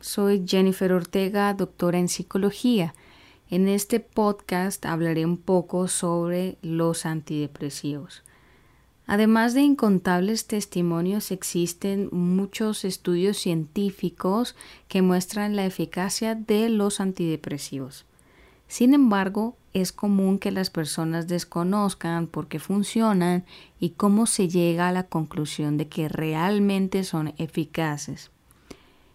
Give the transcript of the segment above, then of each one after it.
soy Jennifer Ortega, doctora en psicología. En este podcast hablaré un poco sobre los antidepresivos. Además de incontables testimonios, existen muchos estudios científicos que muestran la eficacia de los antidepresivos. Sin embargo, es común que las personas desconozcan por qué funcionan y cómo se llega a la conclusión de que realmente son eficaces.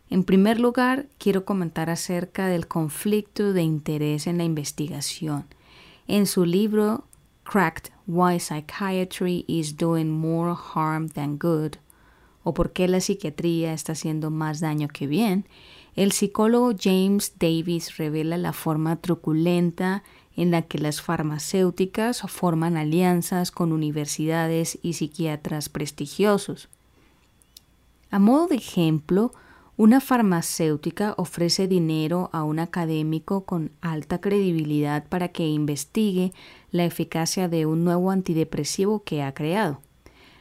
En primer lugar, quiero comentar acerca del conflicto de interés en la investigación. En su libro Cracked Why Psychiatry is Doing More Harm Than Good, o por qué la psiquiatría está haciendo más daño que bien, el psicólogo James Davis revela la forma truculenta en la que las farmacéuticas forman alianzas con universidades y psiquiatras prestigiosos. A modo de ejemplo, una farmacéutica ofrece dinero a un académico con alta credibilidad para que investigue la eficacia de un nuevo antidepresivo que ha creado.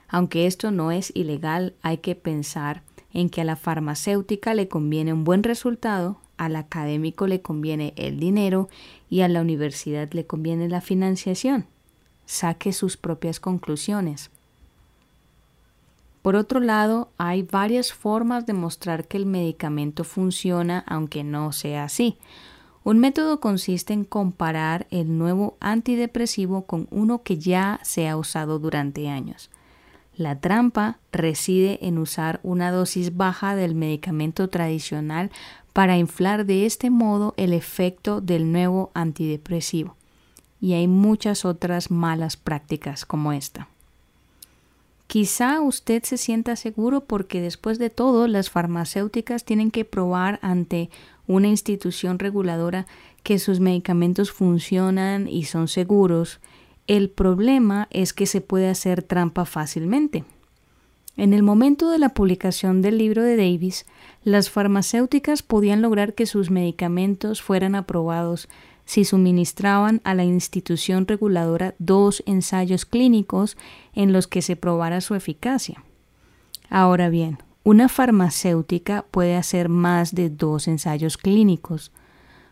Aunque esto no es ilegal, hay que pensar en que a la farmacéutica le conviene un buen resultado, al académico le conviene el dinero y a la universidad le conviene la financiación. Saque sus propias conclusiones. Por otro lado, hay varias formas de mostrar que el medicamento funciona aunque no sea así. Un método consiste en comparar el nuevo antidepresivo con uno que ya se ha usado durante años. La trampa reside en usar una dosis baja del medicamento tradicional para inflar de este modo el efecto del nuevo antidepresivo. Y hay muchas otras malas prácticas como esta. Quizá usted se sienta seguro porque después de todo las farmacéuticas tienen que probar ante una institución reguladora que sus medicamentos funcionan y son seguros el problema es que se puede hacer trampa fácilmente. En el momento de la publicación del libro de Davis, las farmacéuticas podían lograr que sus medicamentos fueran aprobados si suministraban a la institución reguladora dos ensayos clínicos en los que se probara su eficacia. Ahora bien, una farmacéutica puede hacer más de dos ensayos clínicos.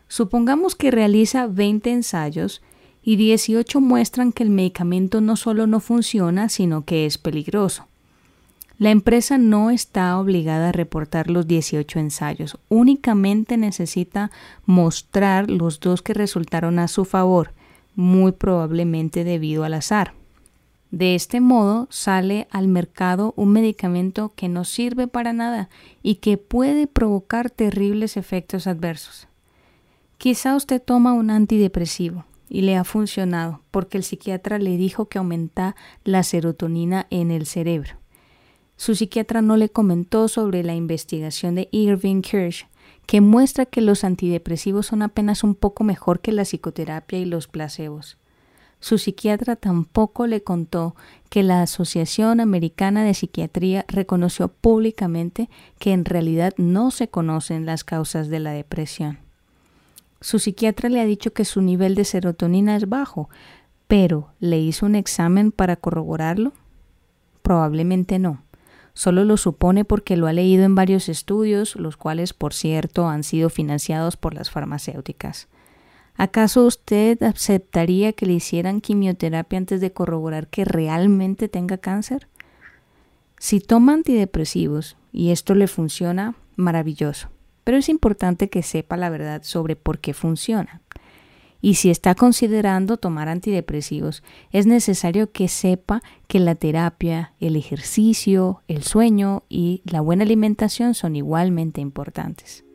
Supongamos que realiza 20 ensayos y 18 muestran que el medicamento no solo no funciona, sino que es peligroso. La empresa no está obligada a reportar los 18 ensayos, únicamente necesita mostrar los dos que resultaron a su favor, muy probablemente debido al azar. De este modo sale al mercado un medicamento que no sirve para nada y que puede provocar terribles efectos adversos. Quizá usted toma un antidepresivo, y le ha funcionado porque el psiquiatra le dijo que aumenta la serotonina en el cerebro. Su psiquiatra no le comentó sobre la investigación de Irving Kirsch, que muestra que los antidepresivos son apenas un poco mejor que la psicoterapia y los placebos. Su psiquiatra tampoco le contó que la Asociación Americana de Psiquiatría reconoció públicamente que en realidad no se conocen las causas de la depresión. Su psiquiatra le ha dicho que su nivel de serotonina es bajo, pero ¿le hizo un examen para corroborarlo? Probablemente no. Solo lo supone porque lo ha leído en varios estudios, los cuales, por cierto, han sido financiados por las farmacéuticas. ¿Acaso usted aceptaría que le hicieran quimioterapia antes de corroborar que realmente tenga cáncer? Si toma antidepresivos y esto le funciona, maravilloso pero es importante que sepa la verdad sobre por qué funciona y si está considerando tomar antidepresivos, es necesario que sepa que la terapia, el ejercicio, el sueño y la buena alimentación son igualmente importantes.